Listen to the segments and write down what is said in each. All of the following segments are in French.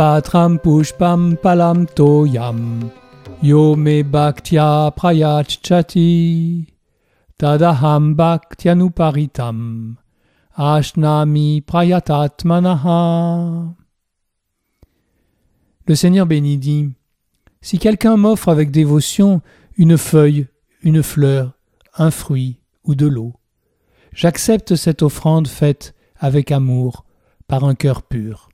patram pushpam palam toyam. Yo me bhaktya prayachati. Tadaham bhaktyanuparitam. Ashnami prayatatmanaha. Le Seigneur bénit dit Si quelqu'un m'offre avec dévotion une feuille, une fleur, un fruit ou de l'eau, j'accepte cette offrande faite avec amour par un cœur pur.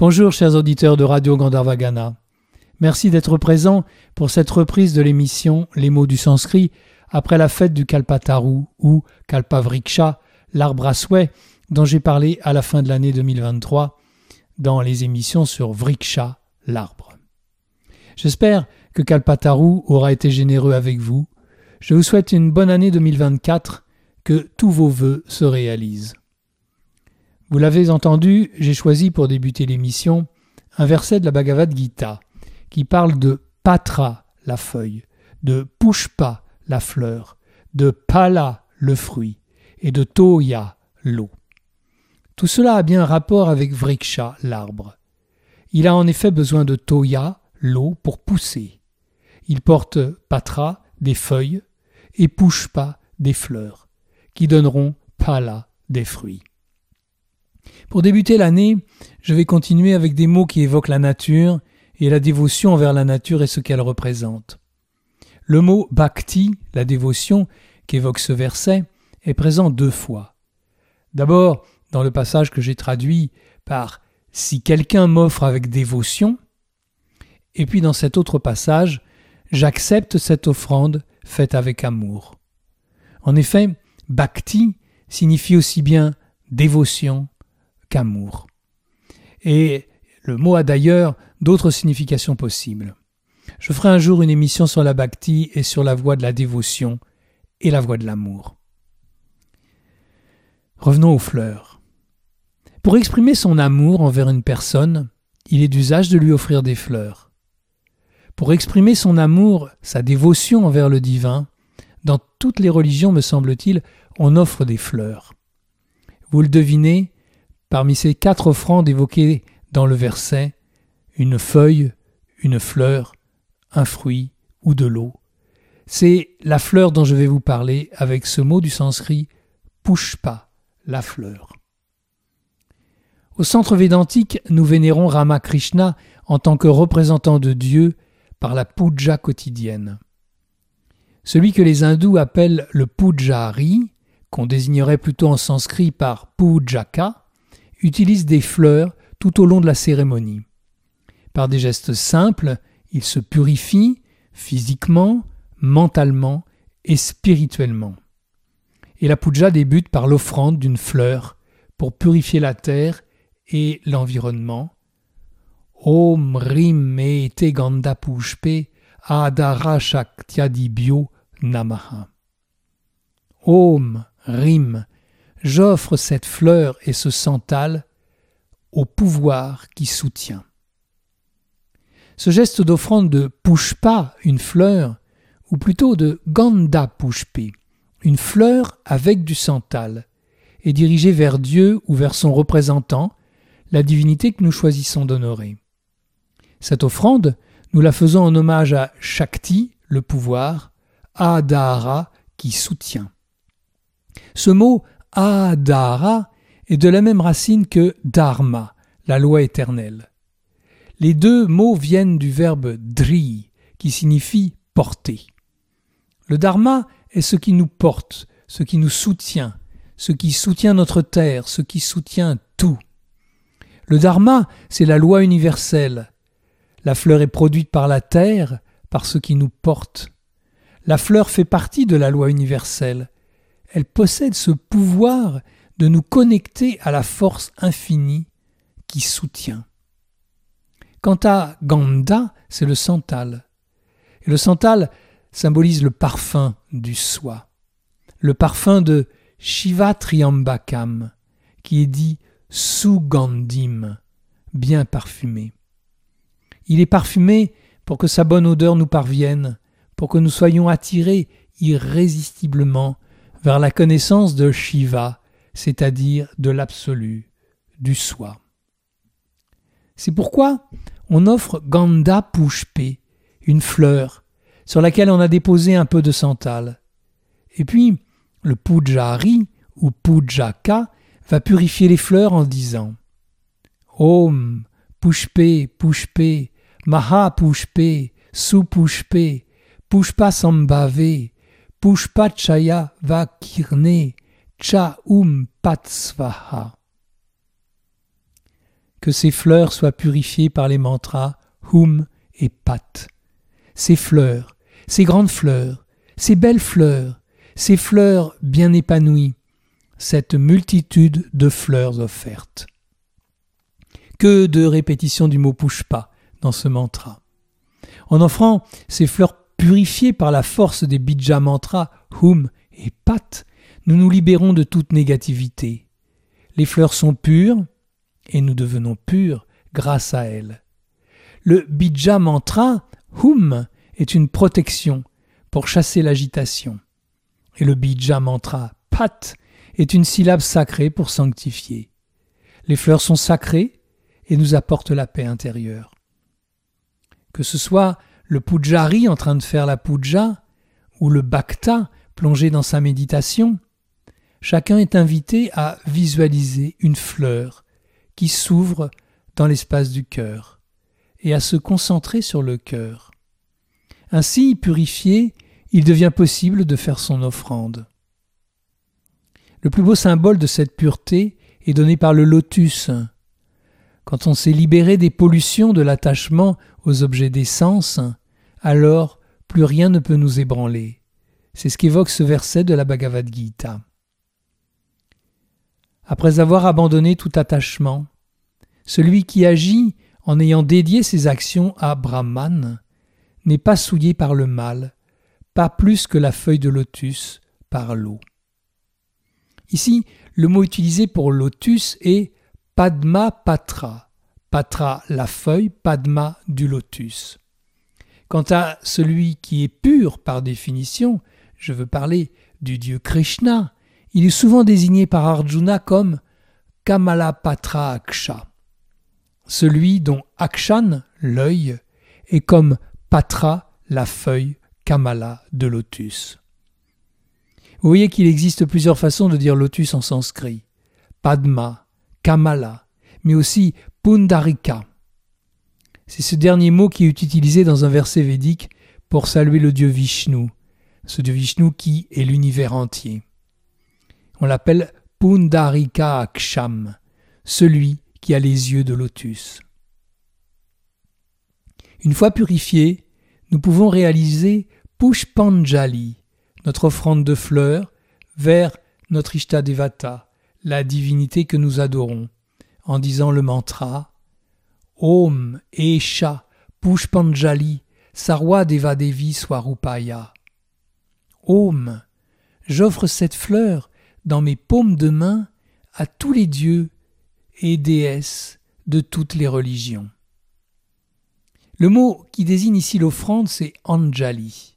Bonjour chers auditeurs de Radio Gandharvagana. Merci d'être présents pour cette reprise de l'émission Les mots du sanskrit après la fête du Kalpataru ou Kalpavriksha, l'arbre à souhait dont j'ai parlé à la fin de l'année 2023 dans les émissions sur Vriksha, l'arbre. J'espère que Kalpataru aura été généreux avec vous. Je vous souhaite une bonne année 2024, que tous vos vœux se réalisent. Vous l'avez entendu, j'ai choisi pour débuter l'émission un verset de la Bhagavad Gita qui parle de patra, la feuille, de pushpa, la fleur, de pala, le fruit, et de toya, l'eau. Tout cela a bien rapport avec vriksha, l'arbre. Il a en effet besoin de toya, l'eau, pour pousser. Il porte patra, des feuilles, et pushpa, des fleurs, qui donneront pala, des fruits. Pour débuter l'année, je vais continuer avec des mots qui évoquent la nature et la dévotion envers la nature et ce qu'elle représente. Le mot bhakti, la dévotion, qu'évoque ce verset, est présent deux fois. D'abord, dans le passage que j'ai traduit par Si quelqu'un m'offre avec dévotion, et puis dans cet autre passage, J'accepte cette offrande faite avec amour. En effet, bhakti signifie aussi bien dévotion, qu'amour. Et le mot a d'ailleurs d'autres significations possibles. Je ferai un jour une émission sur la bhakti et sur la voie de la dévotion et la voie de l'amour. Revenons aux fleurs. Pour exprimer son amour envers une personne, il est d'usage de lui offrir des fleurs. Pour exprimer son amour, sa dévotion envers le divin, dans toutes les religions, me semble-t-il, on offre des fleurs. Vous le devinez, Parmi ces quatre offrandes évoquées dans le verset, une feuille, une fleur, un fruit ou de l'eau. C'est la fleur dont je vais vous parler avec ce mot du sanskrit pushpa, la fleur. Au centre védantique, nous vénérons Ramakrishna en tant que représentant de Dieu par la puja quotidienne. Celui que les hindous appellent le pujari, qu'on désignerait plutôt en sanskrit par pujaka, utilise des fleurs tout au long de la cérémonie. Par des gestes simples, il se purifie physiquement, mentalement et spirituellement. Et la puja débute par l'offrande d'une fleur pour purifier la terre et l'environnement. Om Rim Me Te Ganda Pushpe Adara Namaha. Om Rim j'offre cette fleur et ce santal au pouvoir qui soutient. Ce geste d'offrande de pushpa, une fleur, ou plutôt de ganda pushpe, une fleur avec du santal, est dirigé vers Dieu ou vers son représentant, la divinité que nous choisissons d'honorer. Cette offrande, nous la faisons en hommage à Shakti, le pouvoir, Adhara, qui soutient. Ce mot Adhara est de la même racine que dharma, la loi éternelle. Les deux mots viennent du verbe dri, qui signifie porter. Le dharma est ce qui nous porte, ce qui nous soutient, ce qui soutient notre terre, ce qui soutient tout. Le dharma, c'est la loi universelle. La fleur est produite par la terre, par ce qui nous porte. La fleur fait partie de la loi universelle elle possède ce pouvoir de nous connecter à la force infinie qui soutient. Quant à Ganda, c'est le santal. Le santal symbolise le parfum du soi, le parfum de Shiva Triambakam, qui est dit Sugandim, bien parfumé. Il est parfumé pour que sa bonne odeur nous parvienne, pour que nous soyons attirés irrésistiblement vers la connaissance de Shiva, c'est-à-dire de l'absolu, du soi. C'est pourquoi on offre Ganda Pushpe, une fleur, sur laquelle on a déposé un peu de santal. Et puis, le Pujari ou Pujaka va purifier les fleurs en disant Om, Pushpe, Pushpe, Maha Pushpe, Su Pushpe, Pushpa Pushpa Chaya Vakirne, Cha Um Patsvaha. Que ces fleurs soient purifiées par les mantras Hum et Pat. Ces fleurs, ces grandes fleurs, ces belles fleurs, ces fleurs bien épanouies, cette multitude de fleurs offertes. Que de répétitions du mot Pushpa dans ce mantra. En offrant ces fleurs purifiées par la force des bija mantras Hum et Pat, nous nous libérons de toute négativité. Les fleurs sont pures et nous devenons purs grâce à elles. Le bija mantra Hum est une protection pour chasser l'agitation. Et le bija mantra Pat est une syllabe sacrée pour sanctifier. Les fleurs sont sacrées et nous apportent la paix intérieure. Que ce soit le pujari en train de faire la puja ou le bhakta plongé dans sa méditation, chacun est invité à visualiser une fleur qui s'ouvre dans l'espace du cœur et à se concentrer sur le cœur. Ainsi purifié, il devient possible de faire son offrande. Le plus beau symbole de cette pureté est donné par le lotus. Quand on s'est libéré des pollutions de l'attachement aux objets des sens, alors plus rien ne peut nous ébranler. C'est ce qu'évoque ce verset de la Bhagavad Gita. Après avoir abandonné tout attachement, celui qui agit en ayant dédié ses actions à Brahman n'est pas souillé par le mal, pas plus que la feuille de lotus par l'eau. Ici, le mot utilisé pour lotus est Padma Patra. Patra, la feuille, Padma du lotus. Quant à celui qui est pur par définition, je veux parler du dieu Krishna, il est souvent désigné par Arjuna comme Kamalapatra Aksha, celui dont Akshan, l'œil, est comme Patra, la feuille, Kamala de lotus. Vous voyez qu'il existe plusieurs façons de dire lotus en sanskrit. Padma, Kamala, mais aussi Pundarika. C'est ce dernier mot qui est utilisé dans un verset védique pour saluer le dieu Vishnu, ce dieu Vishnu qui est l'univers entier. On l'appelle Pundarika Aksham, celui qui a les yeux de lotus. Une fois purifiés, nous pouvons réaliser Pushpanjali, notre offrande de fleurs, vers notre Ishtadevata, la divinité que nous adorons, en disant le mantra Om Esha Pushpanjali Sarwa Deva Devi Swarupaya. Om, j'offre cette fleur dans mes paumes de main à tous les dieux et déesses de toutes les religions. Le mot qui désigne ici l'offrande, c'est Anjali.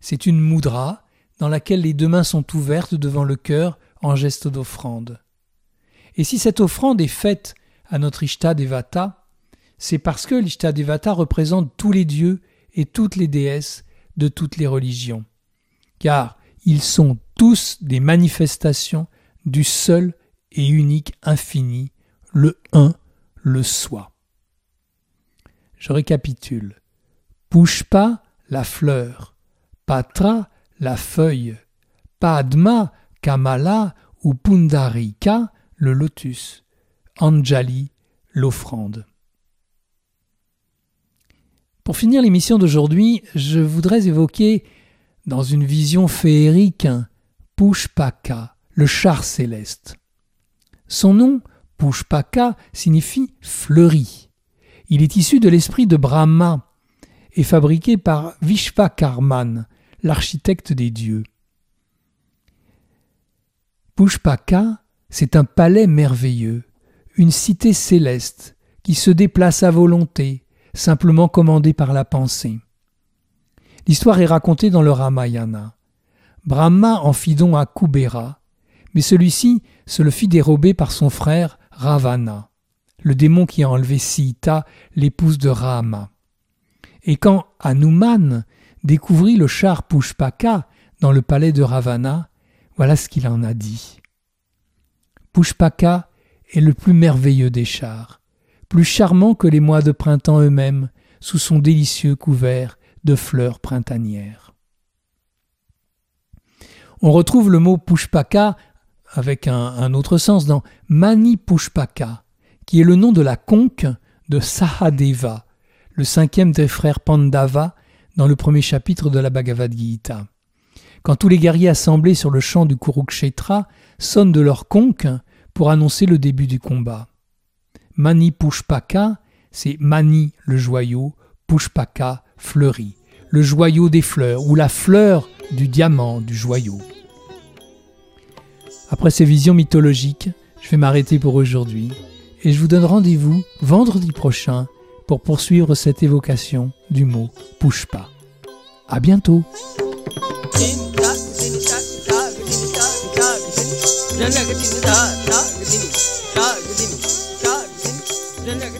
C'est une moudra dans laquelle les deux mains sont ouvertes devant le cœur en geste d'offrande. Et si cette offrande est faite à notre Ishta Devata, c'est parce que l'Ishta Devata représente tous les dieux et toutes les déesses de toutes les religions, car ils sont tous des manifestations du seul et unique infini, le un, le soi. Je récapitule. Pushpa, la fleur. Patra, la feuille. Padma, Kamala ou Pundarika, le lotus. Anjali, l'offrande. Pour finir l'émission d'aujourd'hui, je voudrais évoquer, dans une vision féerique, Pushpaka, le char céleste. Son nom, Pushpaka, signifie fleuri. Il est issu de l'esprit de Brahma et fabriqué par Vishvakarman, l'architecte des dieux. Pushpaka, c'est un palais merveilleux, une cité céleste qui se déplace à volonté, simplement commandée par la pensée. L'histoire est racontée dans le Ramayana. Brahma en fit don à Kubera, mais celui-ci se le fit dérober par son frère Ravana. le démon qui a enlevé Sita, l'épouse de Rama. Et quand Hanuman découvrit le char Pushpaka dans le palais de Ravana, voilà ce qu'il en a dit. Pushpaka est le plus merveilleux des chars, plus charmant que les mois de printemps eux-mêmes, sous son délicieux couvert de fleurs printanières. On retrouve le mot Pushpaka avec un, autre sens dans Mani Pushpaka, qui est le nom de la conque de Sahadeva, le cinquième des frères Pandava, dans le premier chapitre de la Bhagavad Gita. Quand tous les guerriers assemblés sur le champ du Kurukshetra sonnent de leur conque pour annoncer le début du combat. Mani Pushpaka, c'est Mani le joyau, Pushpaka fleuri, le joyau des fleurs ou la fleur du diamant du joyau. Après ces visions mythologiques, je vais m'arrêter pour aujourd'hui et je vous donne rendez-vous vendredi prochain pour poursuivre cette évocation du mot Pushpa. À bientôt! जनगदिन रा रागदिन रागदिन रागदिन जनग